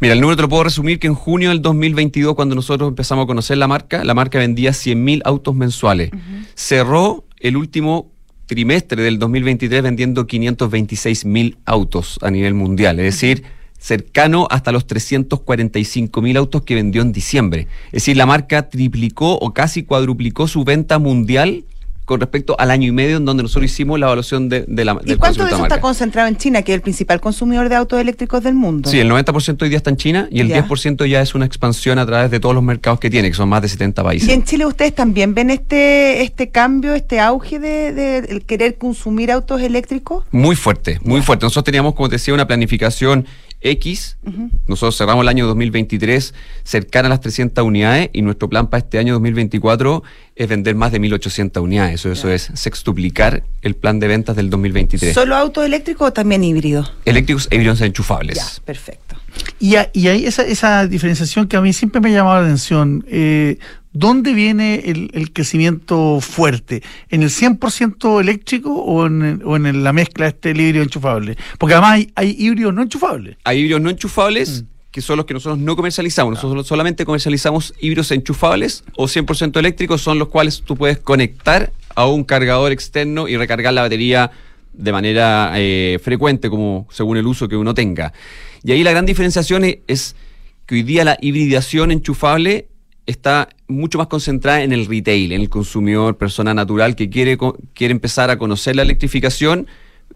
Speaker 4: Mira, el número te lo puedo resumir que en junio del 2022, cuando nosotros empezamos a conocer la marca, la marca vendía 100.000 autos mensuales. Cerró el último trimestre del 2023 vendiendo 526.000 autos a nivel mundial, es decir, cercano hasta los 345.000 autos que vendió en diciembre. Es decir, la marca triplicó o casi cuadruplicó su venta mundial con respecto al año y medio en donde nosotros hicimos la evaluación de, de la
Speaker 3: ¿Y cuánto de eso
Speaker 4: marca.
Speaker 3: está concentrado en China, que es el principal consumidor de autos eléctricos del mundo?
Speaker 4: Sí, el 90% hoy día está en China y el
Speaker 3: Ya.
Speaker 4: 10% ya es una expansión a través de todos los mercados que tiene, que son más de 70 países.
Speaker 3: ¿Y en Chile ustedes también ven este este cambio, este auge de, de el querer consumir autos eléctricos?
Speaker 4: Muy fuerte, muy fuerte. Nosotros teníamos, como te decía, una planificación X. Nosotros cerramos el año 2023 cercana a las 300 unidades y nuestro plan para este año 2024 es vender más de 1.800 unidades. Eso, eso es sextuplicar el plan de ventas del 2023.
Speaker 3: ¿Solo autos eléctricos o también híbridos?
Speaker 4: Eléctricos e híbridos enchufables.
Speaker 3: Ya, perfecto.
Speaker 2: Y, a- y esa, esa diferenciación que a mí siempre me ha llamado la atención. Eh, ¿Dónde viene el, el crecimiento fuerte? ¿En el 100% eléctrico o en, el- o en la mezcla de este híbrido enchufable? Porque además hay, hay híbridos no enchufables.
Speaker 4: Hay híbridos no enchufables, que son los que nosotros no comercializamos. Nosotros solamente comercializamos híbridos enchufables o 100% eléctricos, son los cuales tú puedes conectar a un cargador externo y recargar la batería de manera eh, frecuente, como según el uso que uno tenga. Y ahí la gran diferenciación es, es que hoy día la hibridación enchufable está mucho más concentrada en el retail, en el consumidor, persona natural que quiere, quiere empezar a conocer la electrificación.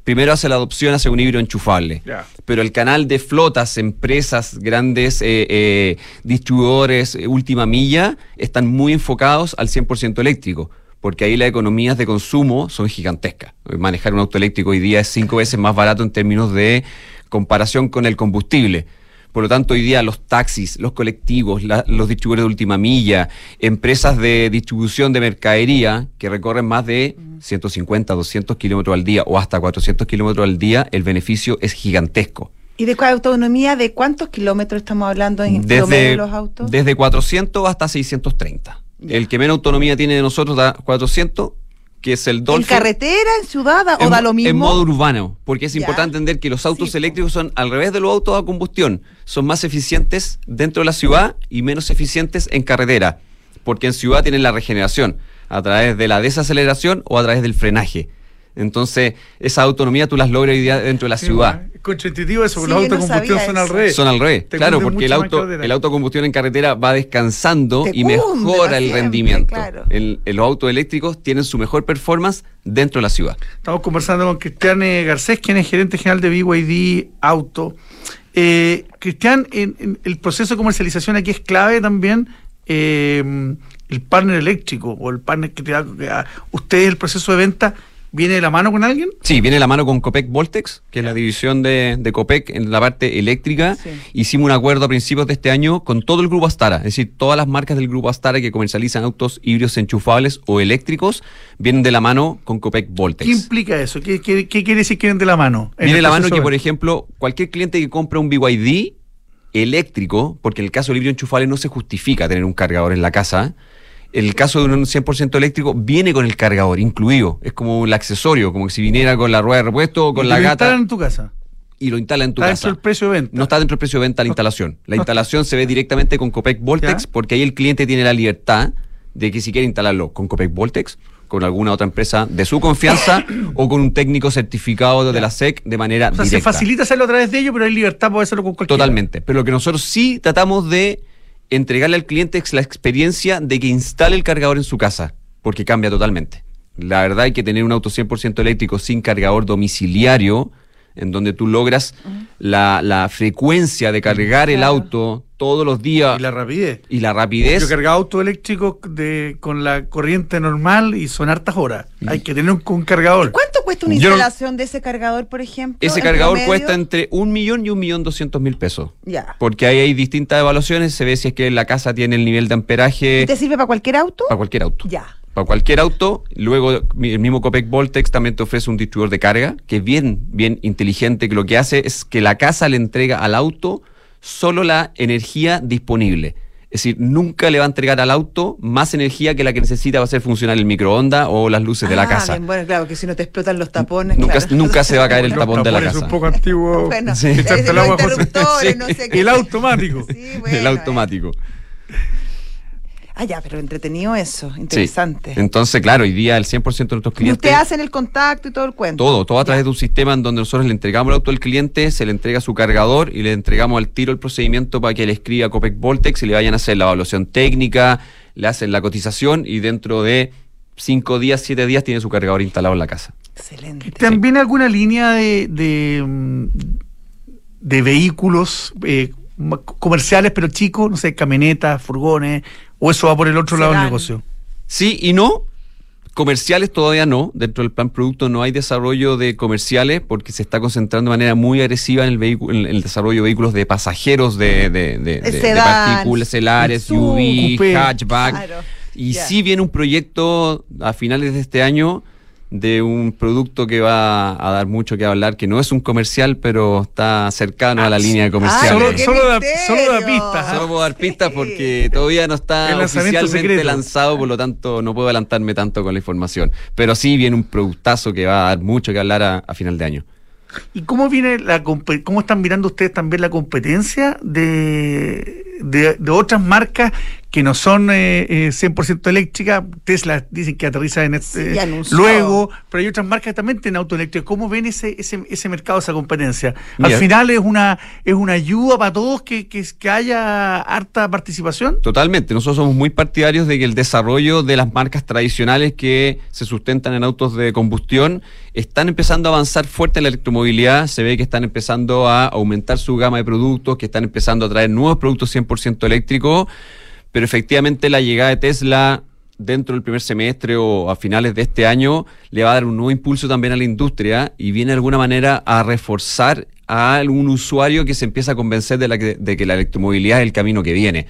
Speaker 4: Primero hace la adopción hacia un híbrido enchufable pero el canal de flotas, empresas, grandes eh, eh, distribuidores, eh, última milla, están muy enfocados al 100% eléctrico, porque ahí las economías de consumo son gigantescas. Manejar un auto eléctrico hoy día es cinco veces más barato en términos de comparación con el combustible. Por lo tanto, hoy día los taxis, los colectivos, la- los distribuidores de última milla, empresas de distribución de mercadería que recorren más de 150, 200 kilómetros al día o hasta 400 kilómetros al día, el beneficio es gigantesco.
Speaker 3: ¿Y de cuál autonomía? ¿De cuántos kilómetros estamos hablando en
Speaker 4: Desde,
Speaker 3: los autos?
Speaker 4: desde 400 hasta 630.
Speaker 3: Ya.
Speaker 4: El que menos autonomía tiene de nosotros da 400, que es el
Speaker 3: ¿En carretera, en ciudad o
Speaker 4: en,
Speaker 3: da lo mismo?
Speaker 4: en modo urbano, porque es
Speaker 3: Ya.
Speaker 4: importante entender que los autos
Speaker 3: Sí,
Speaker 4: eléctricos son al revés de los autos a combustión, son más eficientes dentro de la ciudad y menos eficientes en carretera, porque en ciudad tienen la regeneración a través de la desaceleración o a través del frenaje. Entonces, esa autonomía tú las logras hoy día dentro de la
Speaker 2: Sí,
Speaker 4: ciudad.
Speaker 2: bueno, Es contraintuitivo eso, porque
Speaker 3: Sí,
Speaker 2: los
Speaker 3: yo no
Speaker 2: autos de combustión
Speaker 3: sabía
Speaker 2: son al revés.
Speaker 4: Son al revés,
Speaker 2: Te
Speaker 4: claro, porque el auto, el auto a combustión en carretera va descansando
Speaker 3: Te
Speaker 4: y
Speaker 3: cunde
Speaker 4: mejora el
Speaker 3: siempre,
Speaker 4: rendimiento.
Speaker 3: claro.
Speaker 4: El- el- los autos eléctricos tienen su mejor performance dentro de la ciudad.
Speaker 2: Estamos conversando con Cristian eh, Garcés, quien es gerente general de BYD Auto. Eh, Cristian, en, en el proceso de comercialización aquí es clave también eh, el partner eléctrico o el partner que te da. que a- ¿Usted el proceso de venta viene de la mano con alguien?
Speaker 4: Sí, viene de la mano con Copec Voltex, que es la división de, de Copec en la parte eléctrica.
Speaker 3: Sí.
Speaker 4: Hicimos un acuerdo a principios de este año con todo el grupo Astara, es decir, todas las marcas del grupo Astara que comercializan autos híbridos enchufables o eléctricos vienen de la mano con Copec Voltex.
Speaker 2: ¿Qué implica eso? ¿Qué, qué- qué quiere decir que vienen de la mano? en
Speaker 4: Viene de la mano que, por ejemplo, cualquier cliente que compra un BYD eléctrico, porque en el caso del híbrido enchufable no se justifica tener un cargador en la casa, el caso de un 100% eléctrico viene con el cargador incluido. Es como un accesorio, como si viniera con la rueda de repuesto o con
Speaker 2: Y
Speaker 4: la
Speaker 2: lo
Speaker 4: gata
Speaker 2: instalan en tu casa.
Speaker 4: y lo instala en tu
Speaker 2: Está
Speaker 4: casa.
Speaker 2: dentro del precio de venta.
Speaker 4: No está dentro del precio de venta la instalación. La instalación se ve directamente con Copec Voltex
Speaker 2: Ya.
Speaker 4: porque ahí el cliente tiene la libertad de que si quiere instalarlo con Copec Voltex, con alguna otra empresa de su confianza o con un técnico certificado de la SEC de manera
Speaker 2: O sea, se facilita hacerlo a través de ellos, pero hay libertad para hacerlo con cualquiera.
Speaker 4: Totalmente. Pero lo que nosotros sí tratamos de entregarle al cliente la experiencia de que instale el cargador en su casa, porque cambia totalmente. La verdad hay que tener un auto 100% eléctrico sin cargador domiciliario, en donde tú logras la, la frecuencia de cargar el auto todos los días
Speaker 2: Y la rapidez.
Speaker 4: y la rapidez.
Speaker 2: Yo cargaba auto eléctrico de, con la corriente normal y son hartas horas. Hay que tener un, un cargador.
Speaker 3: ¿Cuánto cuesta una
Speaker 4: Yo no-
Speaker 3: instalación de ese cargador, por ejemplo?
Speaker 4: Ese cargador
Speaker 3: promedio?
Speaker 4: cuesta entre un millón y un millón doscientos mil pesos.
Speaker 3: Ya.
Speaker 4: Porque ahí hay distintas evaluaciones, se ve si es que la casa tiene el nivel de amperaje
Speaker 3: ¿Y te sirve para cualquier auto?
Speaker 4: para cualquier auto.
Speaker 3: Ya.
Speaker 4: Para cualquier auto, luego el mismo Copec Voltex también te ofrece un distribuidor de carga que es bien, bien inteligente, que lo que hace es que la casa le entrega al auto solo la energía disponible. Es decir, nunca le va a entregar al auto más energía que la que necesita para hacer funcionar el microondas o las luces de la
Speaker 3: Ah,
Speaker 4: casa.
Speaker 3: bien, bueno, claro, que si no te explotan los tapones.
Speaker 4: Nunca,
Speaker 3: claro.
Speaker 4: nunca se va a caer el tapón de la casa.
Speaker 2: un poco antiguo.
Speaker 3: Bueno,
Speaker 4: Sí.
Speaker 3: eh,
Speaker 2: el agua,
Speaker 4: Sí.
Speaker 3: no sé qué.
Speaker 2: El automático.
Speaker 3: Sí, bueno,
Speaker 4: el automático.
Speaker 3: Ah, ya, pero entretenido eso,
Speaker 4: Sí.
Speaker 3: interesante.
Speaker 4: Entonces, claro, hoy día el 100% de nuestros
Speaker 3: y
Speaker 4: clientes...
Speaker 3: usted hacen el contacto y todo el cuento.
Speaker 4: Todo, todo a través
Speaker 3: Ya.
Speaker 4: de un sistema en donde nosotros le entregamos el auto al cliente, se le entrega su cargador y le entregamos al tiro el procedimiento para que le escriba a Copec Voltex y le vayan a hacer la evaluación técnica, le hacen la cotización y dentro de cinco días, siete días tiene su cargador instalado en la casa.
Speaker 3: Excelente.
Speaker 2: ¿También alguna línea de, de, mm, de vehículos eh, comerciales, pero chicos? No sé, camionetas, furgones, o eso va por el otro lado del negocio.
Speaker 4: Sí y no. Comerciales todavía no. Dentro del plan producto no hay desarrollo de comerciales porque se está concentrando de manera muy agresiva en el vehículo, en el desarrollo de vehículos de pasajeros de, de, de, de- partículas, celares, SUV, hatchback.
Speaker 3: Claro,
Speaker 4: Y
Speaker 3: ya.
Speaker 4: sí viene un proyecto a finales de este año de un producto que va a dar mucho que hablar, que no es un comercial, pero está cercano a la línea de comerciales.
Speaker 2: Solo- solo da- solo da pistas, ¿ah?
Speaker 4: Solo puedo dar pistas
Speaker 3: Sí.
Speaker 4: porque todavía no está oficialmente
Speaker 2: secreto.
Speaker 4: lanzado, por lo tanto no puedo adelantarme tanto con la información. Pero sí viene un productazo que va a dar mucho que hablar a, a final de año.
Speaker 2: ¿Y cómo viene la cómo están mirando ustedes también la competencia de, de, de otras marcas que no son eh, eh, 100% eléctricas? Tesla dicen que aterriza en este,
Speaker 3: Sí,
Speaker 2: luego, pero hay otras marcas que también tienen auto eléctrico. ¿Cómo ven ese, ese, ese mercado, esa competencia? Al
Speaker 4: Mira.
Speaker 2: final es una es una ayuda para todos que, que, que haya harta participación.
Speaker 4: Totalmente, nosotros somos muy partidarios de que el desarrollo de las marcas tradicionales que se sustentan en autos de combustión están empezando a avanzar fuerte en la electromovilidad, se ve que están empezando a aumentar su gama de productos, que están empezando a traer nuevos productos 100% eléctricos, pero efectivamente la llegada de Tesla dentro del primer semestre o a finales de este año le va a dar un nuevo impulso también a la industria y viene de alguna manera a reforzar a un usuario que se empieza a convencer de, la que, de que la electromovilidad es el camino que viene.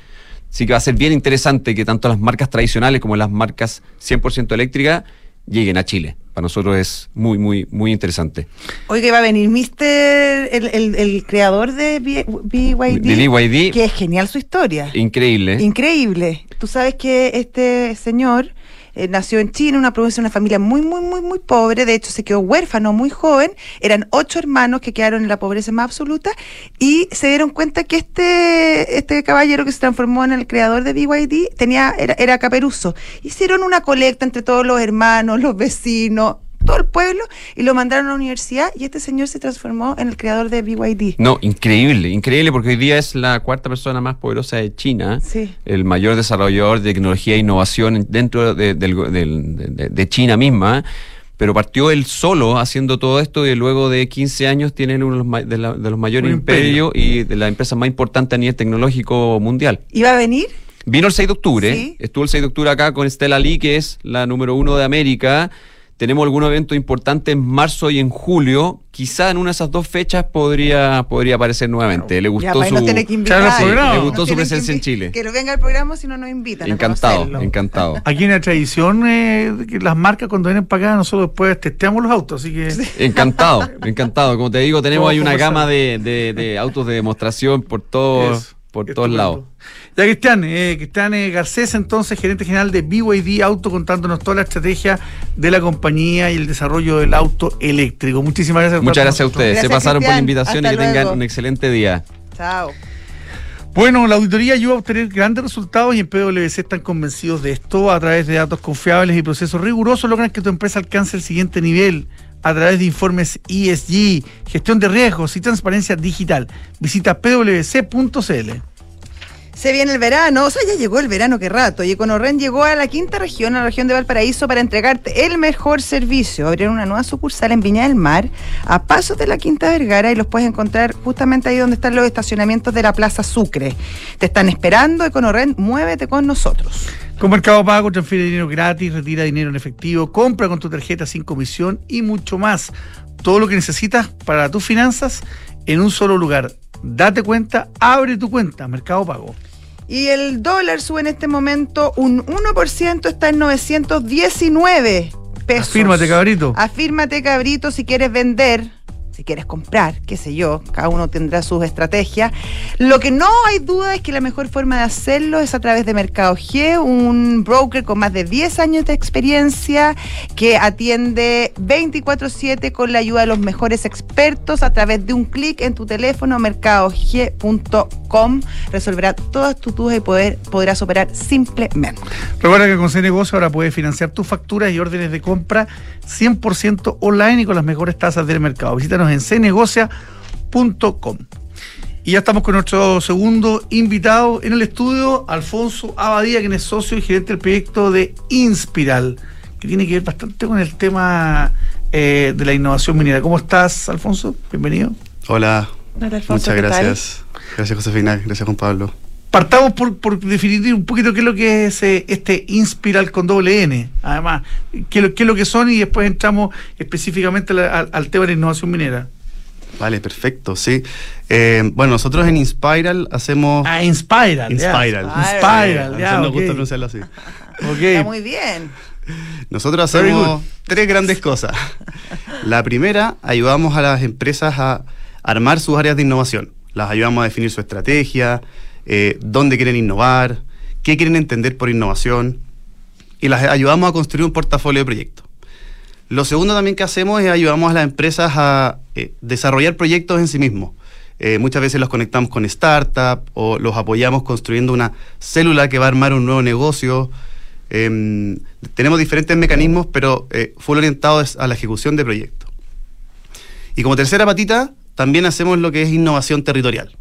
Speaker 4: Así que va a ser bien interesante que tanto las marcas tradicionales como las marcas 100% eléctricas lleguen a Chile. Para nosotros es muy, muy, muy interesante.
Speaker 3: Oiga, va a venir Mister, el, el, el creador de BYD.
Speaker 4: De BYD.
Speaker 3: Que es genial su historia.
Speaker 4: Increíble.
Speaker 3: Increíble. Tú sabes que este señor eh, nació en China, una provincia, una familia muy, muy, muy, muy pobre. De hecho, se quedó huérfano muy joven. Eran ocho hermanos que quedaron en la pobreza más absoluta y se dieron cuenta que este, este caballero que se transformó en el creador de BYD tenía, era, era caperuso. Hicieron una colecta entre todos los hermanos, los vecinos, todo el pueblo y lo mandaron a la universidad y este señor se transformó en el creador de BYD.
Speaker 4: No, increíble, increíble porque hoy día es la cuarta persona más poderosa de China,
Speaker 3: Sí.
Speaker 4: el mayor desarrollador de tecnología e innovación dentro de, de- de China misma, pero partió él solo haciendo todo esto y luego de 15 años tiene uno de los, ma- de la- de los mayores
Speaker 2: imperio.
Speaker 4: imperios y de la empresa más importante a nivel tecnológico mundial.
Speaker 3: ¿Iba a venir?
Speaker 4: Vino el 6 de octubre,
Speaker 3: Sí.
Speaker 4: estuvo el 6 de octubre acá con Stella Lee, que es la número uno de América. Tenemos algún evento importante en marzo y en julio. Quizá en una de esas dos fechas podría, podría aparecer nuevamente. Le gustó su.
Speaker 3: tiene que invitar.
Speaker 2: Programa.
Speaker 4: Le gustó su presencia en Chile.
Speaker 3: Que no venga al programa si no nos invitan.
Speaker 4: Encantado, encantado.
Speaker 2: Aquí hay una tradición eh, las marcas cuando vienen para acá nosotros después testeamos los autos, así que
Speaker 4: Encantado, encantado. Como te digo, tenemos
Speaker 2: Todo
Speaker 4: ahí una gama de, de- de autos de demostración por todos,
Speaker 2: Eso,
Speaker 4: por todos lados.
Speaker 2: Ya Cristian, eh, Cristian eh, Garcés, entonces gerente general de BYD Auto, contándonos toda la estrategia de la compañía y el desarrollo del auto eléctrico. Muchísimas gracias. por
Speaker 4: Muchas gracias a ustedes. Se pasaron por la invitación y que tengan un excelente día.
Speaker 3: Chao.
Speaker 2: Bueno, la auditoría ayuda a obtener grandes resultados y en PwC están convencidos de esto. A través de datos confiables y procesos rigurosos logran que tu empresa alcance el siguiente nivel a través de informes ESG, gestión de riesgos y transparencia digital. Visita pwc.cl.
Speaker 3: Se viene el verano, o sea, ya llegó el verano, qué rato. Y Econorren llegó a la quinta región, a la región de Valparaíso, para entregarte el mejor servicio. Abrieron una nueva sucursal en Viña del Mar, a pasos de la Quinta Vergara, y los puedes encontrar justamente ahí donde están los estacionamientos de la Plaza Sucre. Te están esperando, Econorren, muévete con nosotros.
Speaker 2: Con Mercado Pago transfiere dinero gratis, retira dinero en efectivo, compra con tu tarjeta sin comisión y mucho más. Todo lo que necesitas para tus finanzas en un solo lugar. Date cuenta, abre tu cuenta, Mercado Pago.
Speaker 3: Y el dólar sube en este momento un 1%, está en 919 pesos.
Speaker 2: Afírmate, cabrito.
Speaker 3: Afírmate, cabrito, si quieres vender, si quieres comprar, qué sé yo, cada uno tendrá sus estrategias. Lo que no hay duda es que la mejor forma de hacerlo es a través de Mercado G, un broker con más de 10 años de experiencia que atiende 24/7 con la ayuda de los mejores expertos a través de un clic en tu teléfono mercadog.com resolverá todas tus dudas y poder, podrás operar simplemente.
Speaker 2: Recuerda que con C-Negocio ahora puedes financiar tus facturas y órdenes de compra 100% online y con las mejores tasas del mercado. Visítanos en cnegocia.com. Y ya estamos con nuestro segundo invitado en el estudio, Alfonso Abadía, quien es socio y gerente del proyecto de Inspiral, que tiene que ver bastante con el tema eh, de la innovación minera. ¿Cómo estás, Alfonso? Bienvenido.
Speaker 5: Hola,
Speaker 3: Hola, Alfonso,
Speaker 5: muchas
Speaker 3: ¿qué tal?
Speaker 5: gracias. Gracias Josefina, gracias Juan Pablo.
Speaker 2: Partamos por, por definir un poquito qué es lo que es eh, este Inspiral con doble N, además, qué, es lo- qué es lo que son y después entramos específicamente al, al- al tema de la innovación minera.
Speaker 5: Vale, perfecto, sí. Eh, bueno, nosotros en Inspiral hacemos...
Speaker 2: Ah, Inspiral.
Speaker 5: Inspiral.
Speaker 2: Inspiral, ya,
Speaker 5: gusta pronunciarlo así.
Speaker 3: Está muy bien.
Speaker 5: Nosotros hacemos tres grandes cosas. La primera, ayudamos a las empresas a armar sus áreas de innovación. Las ayudamos a definir su estrategia, eh, dónde quieren innovar, qué quieren entender por innovación y las ayudamos a construir un portafolio de proyectos. Lo segundo también que hacemos es ayudamos a las empresas a eh, desarrollar proyectos en sí mismos. Eh, muchas veces los conectamos con startups o los apoyamos construyendo una célula que va a armar un nuevo negocio. Em, tenemos diferentes mecanismos, pero full orientados a la ejecución de proyectos. Y como tercera patita, también hacemos lo que es innovación territorial,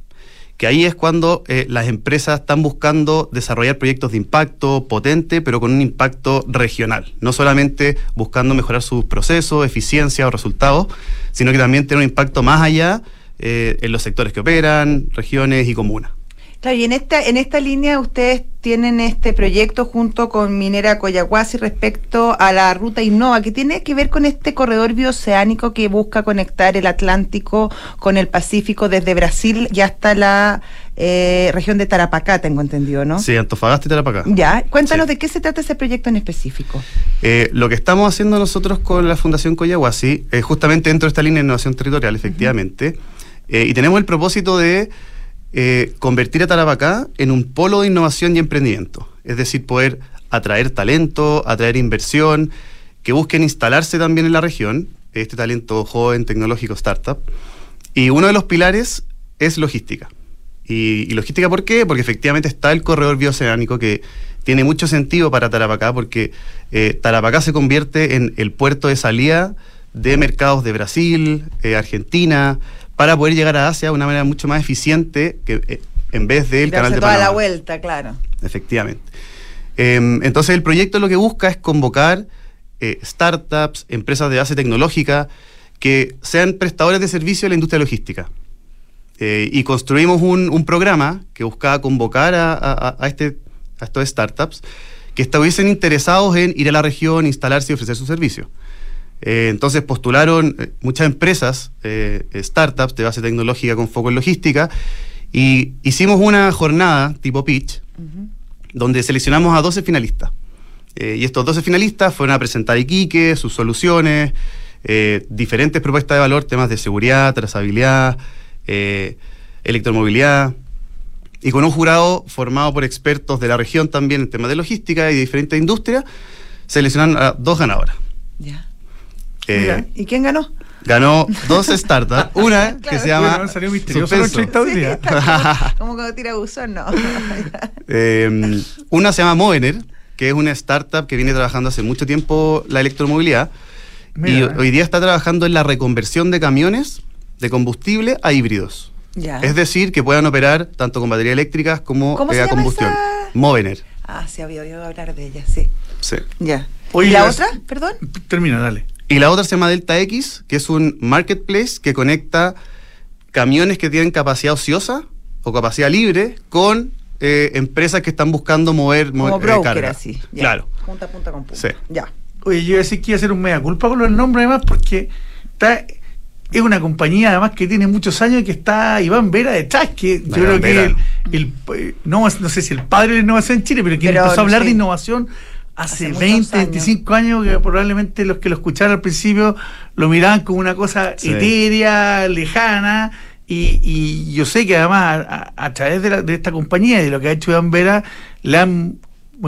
Speaker 5: que ahí es cuando eh, las empresas están buscando desarrollar proyectos de impacto potente, pero con un impacto regional, no solamente buscando mejorar sus procesos, eficiencia o resultados, sino que también tener un impacto más allá eh, en los sectores que operan, regiones y comunas.
Speaker 3: Claro, y en esta, en esta línea ustedes tienen este proyecto junto con Minera Coyahuasi respecto a la ruta Innova, que tiene que ver con este corredor bioceánico que busca conectar el Atlántico con el Pacífico desde Brasil y hasta la eh, región de Tarapacá, tengo entendido, ¿no?
Speaker 5: Sí, Antofagasta y Tarapacá.
Speaker 3: Ya, cuéntanos
Speaker 5: Sí.
Speaker 3: de qué se trata ese proyecto en específico.
Speaker 5: Eh, lo que estamos haciendo nosotros con la Fundación Coyahuasi es justamente dentro de esta línea de innovación territorial, efectivamente, eh, y tenemos el propósito de eh, convertir a Tarapacá en un polo de innovación y emprendimiento, es decir, poder atraer talento, atraer inversión, que busquen instalarse también en la región, este talento joven, tecnológico, startup. Y uno de los pilares es logística. Y, logística, ¿por qué? Porque efectivamente está el corredor bioceánico que tiene mucho sentido para Tarapacá, porque eh, Tarapacá se convierte en el puerto de salida de mercados de Brasil, eh, Argentina, para poder llegar a Asia de una manera mucho más eficiente que eh, en vez del
Speaker 3: Darse
Speaker 5: canal de
Speaker 3: toda
Speaker 5: Panamá.
Speaker 3: la vuelta, claro.
Speaker 5: Efectivamente. Em, entonces el proyecto lo que busca es convocar eh, startups, empresas de base tecnológica que sean prestadores de servicio a la industria logística. Eh, y construimos un, un programa que buscaba convocar a, a- a este, a estos startups que estuviesen interesados en ir a la región, instalarse y ofrecer su servicio. Eh, entonces postularon eh, muchas empresas, eh, startups de base tecnológica con foco en logística, y hicimos una jornada tipo pitch, donde seleccionamos a 12 finalistas. Eh, y estos 12 finalistas fueron a presentar Iquique, sus soluciones, diferentes propuestas de valor, temas de seguridad, trazabilidad, electromovilidad, y con un jurado formado por expertos de la región también en temas de logística y de diferentes industrias, seleccionaron a dos ganadoras. Eh,
Speaker 3: Mira, ¿Y quién ganó?
Speaker 5: ganó dos startups, una que se llama
Speaker 2: Bueno, salió misterioso
Speaker 3: está como, como cuando tira buzón, no.
Speaker 5: Eh, una se llama Movener, que es una startup que viene trabajando hace mucho tiempo la electromovilidad.
Speaker 2: Mira.
Speaker 5: Y hoy día está trabajando en la reconversión de camiones de combustible a híbridos.
Speaker 3: ya.
Speaker 5: Es decir, que puedan operar tanto con baterías eléctricas como
Speaker 3: ¿Cómo
Speaker 5: a combustión.
Speaker 3: esa?
Speaker 5: Movener.
Speaker 3: Ah, sí, había oído hablar de ella, sí.
Speaker 5: Sí.
Speaker 3: Ya.
Speaker 2: Oye,
Speaker 3: ¿Y la otra? Perdón.
Speaker 2: Termina, dale.
Speaker 5: Y la otra se llama Delta X, que es un marketplace que conecta camiones que tienen capacidad ociosa o capacidad libre con eh, empresas que están buscando mover,
Speaker 3: Como
Speaker 5: mover, eh,
Speaker 3: broker,
Speaker 5: carga.
Speaker 3: así. ya.
Speaker 5: Claro.
Speaker 3: Punta a punta con punta.
Speaker 5: Sí.
Speaker 3: Ya.
Speaker 2: Oye, yo iba a decir que iba a hacer un mea culpa con los nombres además porque está, es una compañía además que tiene muchos años y que está Iván Vera detrás, que yo creo que el, el, no, no sé si el padre de la innovación en Chile, pero que
Speaker 3: Pero,
Speaker 2: empezó a hablar
Speaker 3: sí.
Speaker 2: de innovación hace,
Speaker 3: Hace muchos
Speaker 2: 20,
Speaker 3: años.
Speaker 2: 25 años, que probablemente los que lo escucharon al principio lo miraban como una cosa
Speaker 5: Sí.
Speaker 2: etérea, lejana. Y, y yo sé que además a, a- a través de, la- de esta compañía y de lo que ha hecho Iván Vera, le han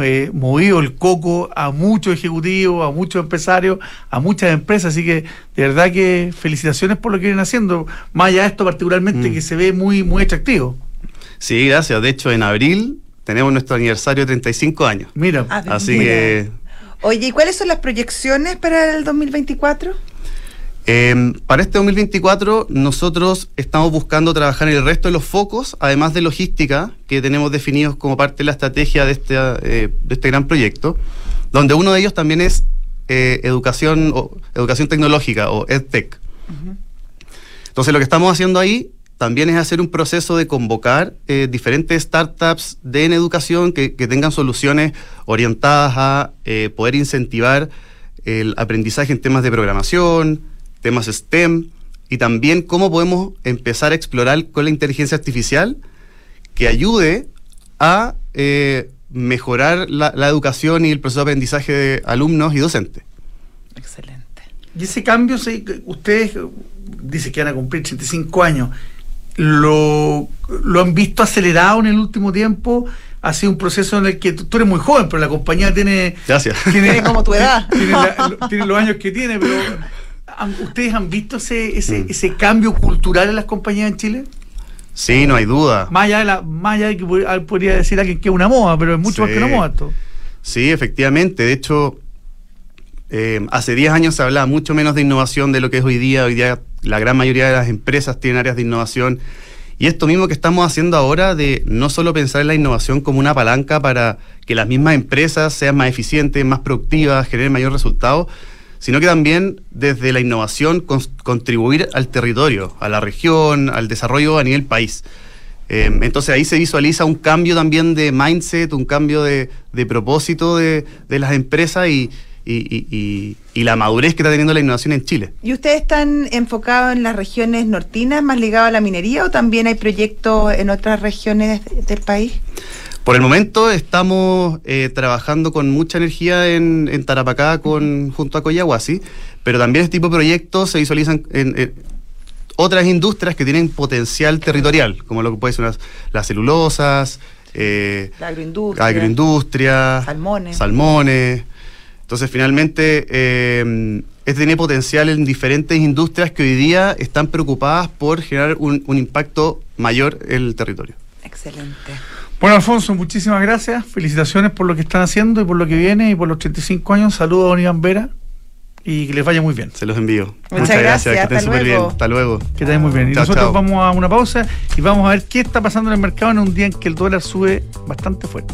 Speaker 2: eh, movido el coco a muchos ejecutivos, a muchos empresarios, a muchas empresas. Así que de verdad que felicitaciones por lo que vienen haciendo. Más allá de esto particularmente
Speaker 5: Mm.
Speaker 2: que se ve muy, muy atractivo.
Speaker 5: Sí, gracias. De hecho, en abril tenemos nuestro aniversario de 35 años.
Speaker 2: Mira,
Speaker 3: Ah,
Speaker 5: Así
Speaker 3: mira.
Speaker 5: que
Speaker 3: Oye, ¿y cuáles son las proyecciones para el 2024?
Speaker 5: eh, para este 2024 nosotros estamos buscando trabajar en el resto de los focos, además de logística, que tenemos definidos como parte de la estrategia de este, eh, de este gran proyecto, donde uno de ellos también es eh, educación, o, educación tecnológica o EdTech. Entonces lo que estamos haciendo ahí también es hacer un proceso de convocar eh, diferentes startups de en educación que, que tengan soluciones orientadas a eh, poder incentivar el aprendizaje en temas de programación, temas STEM y también cómo podemos empezar a explorar con la inteligencia artificial que ayude a eh, mejorar la, la educación y el proceso de aprendizaje de alumnos y docentes.
Speaker 3: Excelente.
Speaker 2: y ese cambio, ustedes dicen que van a cumplir 35 años. ¿Lo, ¿Lo han visto acelerado en el último tiempo? Ha sido un proceso en el que tú, tú eres muy joven, pero la compañía tiene
Speaker 5: Gracias.
Speaker 3: Tiene como tu edad.
Speaker 2: tiene, la- lo- tiene los años que tiene, pero ¿han- ¿ustedes han visto ese, ese,
Speaker 5: Mm.
Speaker 2: ese cambio cultural en las compañías en Chile?
Speaker 5: Sí, no hay duda.
Speaker 2: Más allá de, la, más allá de que pod- podría decir alguien que es una moda, pero es mucho más que
Speaker 5: Sí.
Speaker 2: una moda esto.
Speaker 5: Sí, efectivamente. De hecho, eh, hace 10 años se hablaba mucho menos de innovación de lo que es hoy día. Hoy día la gran mayoría de las empresas tienen áreas de innovación. Y esto mismo que estamos haciendo ahora de no solo pensar en la innovación como una palanca para que las mismas empresas sean más eficientes, más productivas, generen mayor resultado, sino que también desde la innovación contribuir al territorio, a la región, al desarrollo a nivel país. Eh, entonces ahí se visualiza un cambio también de mindset, un cambio de, propósito de las empresas y, y, y, y, la madurez que está teniendo la innovación en Chile.
Speaker 3: ¿Y ustedes están enfocados en las regiones nortinas, más ligados a la minería, o también hay proyectos en otras regiones del país?
Speaker 5: Por el momento estamos eh, trabajando con mucha energía en, en Tarapacá con, junto a Coyahuasi, pero también este tipo de proyectos se visualizan en, en otras industrias que tienen potencial territorial, como lo que puede ser las, las celulosas,
Speaker 3: eh, la agroindustria,
Speaker 5: agroindustria
Speaker 3: salmones.
Speaker 5: salmones. Entonces, finalmente, eh, este tiene potencial en diferentes industrias que hoy día están preocupadas por generar un, un impacto mayor en el territorio.
Speaker 3: Excelente.
Speaker 2: Bueno, Alfonso, muchísimas gracias. Felicitaciones por lo que están haciendo y por lo que viene y por los 35 años. Saludos a Don Iván Vera y que les vaya muy bien.
Speaker 5: Se los envío.
Speaker 3: Muchas, Muchas gracias.
Speaker 5: Que estén súper bien. Hasta luego.
Speaker 2: Que estén muy bien. Y chao, nosotros chao. vamos a una pausa y vamos a ver qué está pasando en el mercado en un día en que el dólar sube bastante fuerte.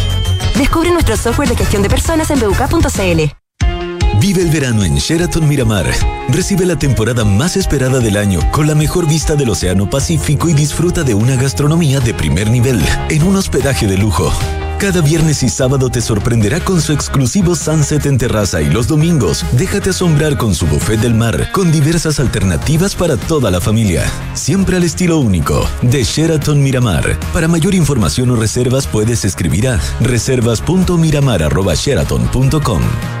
Speaker 6: Descubre nuestro software de gestión de personas en buk.cl.
Speaker 7: Vive el verano en Sheraton Miramar. Recibe la temporada más esperada del año con la mejor vista del Océano Pacífico y disfruta de una gastronomía de primer nivel en un hospedaje de lujo. Cada viernes y sábado te sorprenderá con su exclusivo sunset en terraza y los domingos déjate asombrar con su buffet del mar con diversas alternativas para toda la familia. Siempre al estilo único de Sheraton Miramar. Para mayor información o reservas puedes escribir a reservas.miramar.sheraton.com.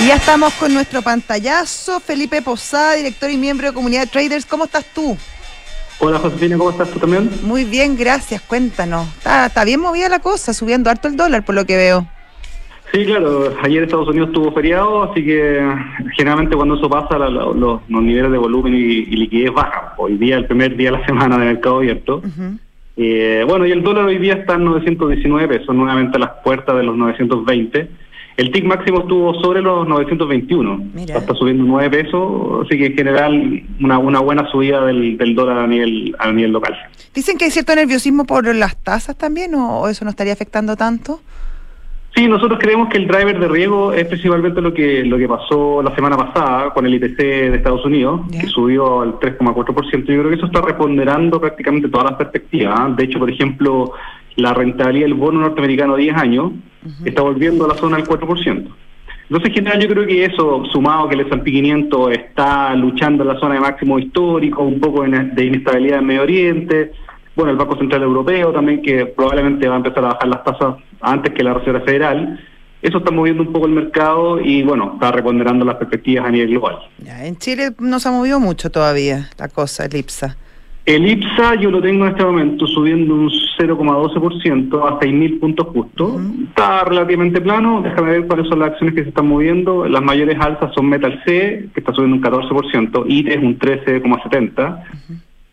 Speaker 3: Y ya estamos con nuestro pantallazo, Felipe Posada, director y miembro de Comunidad de Traders. ¿Cómo estás tú?
Speaker 8: Hola Josefina, ¿cómo estás tú también?
Speaker 3: Muy bien, gracias. Cuéntanos. Está, está bien movida la cosa, subiendo harto el dólar por lo que veo.
Speaker 8: Sí, claro. Ayer Estados Unidos tuvo feriado, así que generalmente cuando eso pasa, la, la, los, los, niveles de volumen y, y, liquidez bajan. Hoy día, el primer día de la semana de mercado abierto. Uh -huh. Eh, bueno, y el dólar hoy día está en 919 pesos, nuevamente a las puertas de los 920. El TIC máximo estuvo sobre los 921.
Speaker 3: Mira.
Speaker 8: Está subiendo 9 pesos, así que en general una, una buena subida del, del dólar a nivel, a nivel local.
Speaker 3: Dicen que hay cierto nerviosismo por las tasas también, o, o eso no estaría afectando tanto.
Speaker 8: Sí, nosotros creemos que el driver de riesgo es principalmente lo que lo que pasó la semana pasada con el IPC de Estados Unidos, que subió al 3,4%. Yo creo que eso está responderando prácticamente todas las perspectivas. ¿ah? De hecho, por ejemplo, la rentabilidad del bono norteamericano a 10 años está volviendo a la zona del 4%. Entonces, en general, yo creo que eso, sumado que el S&P 500 está luchando en la zona de máximo histórico, un poco de de inestabilidad en Medio Oriente, bueno, el Banco Central Europeo también, que probablemente va a empezar a bajar las tasas antes que la Reserva Federal, eso está moviendo un poco el mercado y, bueno, está reponderando las perspectivas a nivel global.
Speaker 3: Ya, en Chile no se ha movido mucho todavía la cosa, el IPSA.
Speaker 8: El IPSA yo lo tengo en este momento subiendo un 0,12% a 6.000 puntos justo. Está relativamente plano. Déjame ver cuáles son las acciones que se están moviendo. Las mayores alzas son Metal C, que está subiendo un 14%, ITES un 13,70%.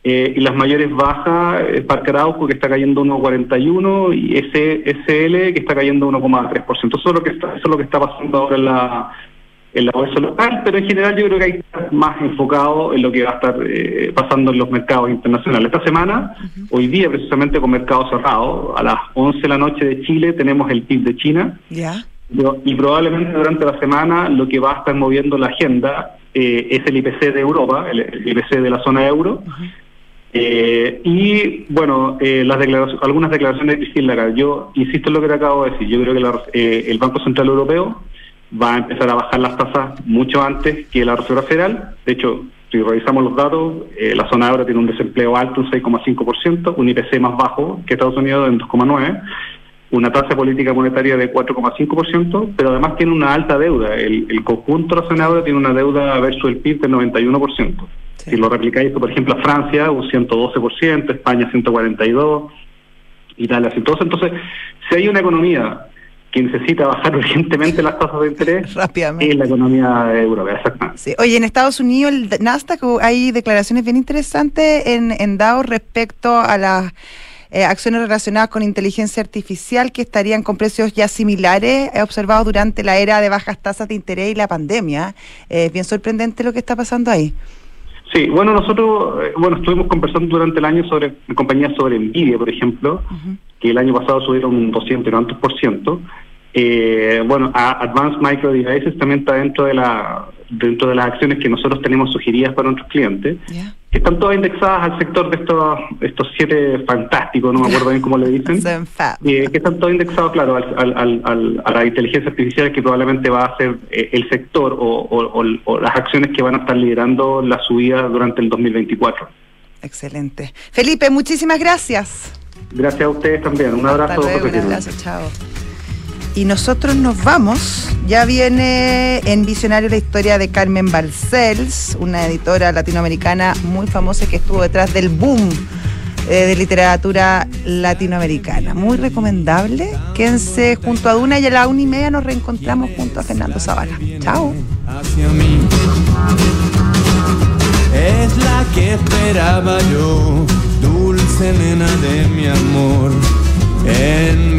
Speaker 8: Eh, y las mayores bajas, eh, Parque Araujo, que está cayendo 1,41%, y SL, que está cayendo 1,3%. Eso es lo que está, eso es lo que está pasando ahora en la, en la bolsa local, pero en general yo creo que hay que estar más enfocado en lo que va a estar eh, pasando en los mercados internacionales. Esta semana, hoy día precisamente con mercado cerrado, a las 11 de la noche de Chile tenemos el PIB de China, y probablemente durante la semana lo que va a estar moviendo la agenda eh, es el IPC de Europa, el, el IPC de la zona euro. Eh, y bueno, eh, las declaraciones, algunas declaraciones de Christine Lagarde. Yo insisto en lo que te acabo de decir. Yo creo que la- eh, el Banco Central Europeo va a empezar a bajar las tasas mucho antes que la Reserva Federal. De hecho, si revisamos los datos, eh, la zona euro tiene un desempleo alto, un 6,5%, un IPC más bajo que Estados Unidos en 2,9%, una tasa de política monetaria de 4,5%, pero además tiene una alta deuda. El, el conjunto de la zona euro tiene una deuda versus el PIB del 91%. Si lo replicáis, por ejemplo, a Francia, un 112%, España 142%, Italia 112%. Entonces, si hay una economía que necesita bajar urgentemente las tasas de interés,
Speaker 3: Rápidamente.
Speaker 8: es la economía europea, exactamente.
Speaker 3: Sí. Oye, en Estados Unidos, el Nasdaq, uh, hay declaraciones bien interesantes en, en DAO respecto a las eh, acciones relacionadas con inteligencia artificial que estarían con precios ya similares eh, observados durante la era de bajas tasas de interés y la pandemia. Eh, Es bien sorprendente lo que está pasando ahí.
Speaker 8: Sí, bueno, nosotros eh, bueno estuvimos conversando durante el año sobre compañías sobre Nvidia, por ejemplo, que el año pasado subieron un 200 y tantos por ciento. Eh, bueno, Advanced Micro Devices también está dentro de la dentro de las acciones que nosotros tenemos sugeridas para nuestros clientes, que están todas indexadas al sector de estos estos siete fantásticos, no me acuerdo bien cómo le dicen. Eh, que están todos indexados, claro, al, al- a la inteligencia artificial que probablemente va a ser eh, el sector o, o- o- o las acciones que van a estar liderando la subida durante el 2024.
Speaker 3: Excelente. Felipe, muchísimas gracias.
Speaker 8: Gracias a ustedes también. Un abrazo.
Speaker 3: Hasta luego,
Speaker 8: José
Speaker 3: un abrazo, chao. Y nosotros nos vamos. Ya viene en Visionario la historia de Carmen Balcells, una editora latinoamericana muy famosa que estuvo detrás del boom eh, de literatura latinoamericana. Muy recomendable. Quédense junto a Duna y a la una y media nos reencontramos junto a Fernando Zavala. Chao.
Speaker 1: hacia mí. Es la que esperaba yo, dulce nena de mi amor.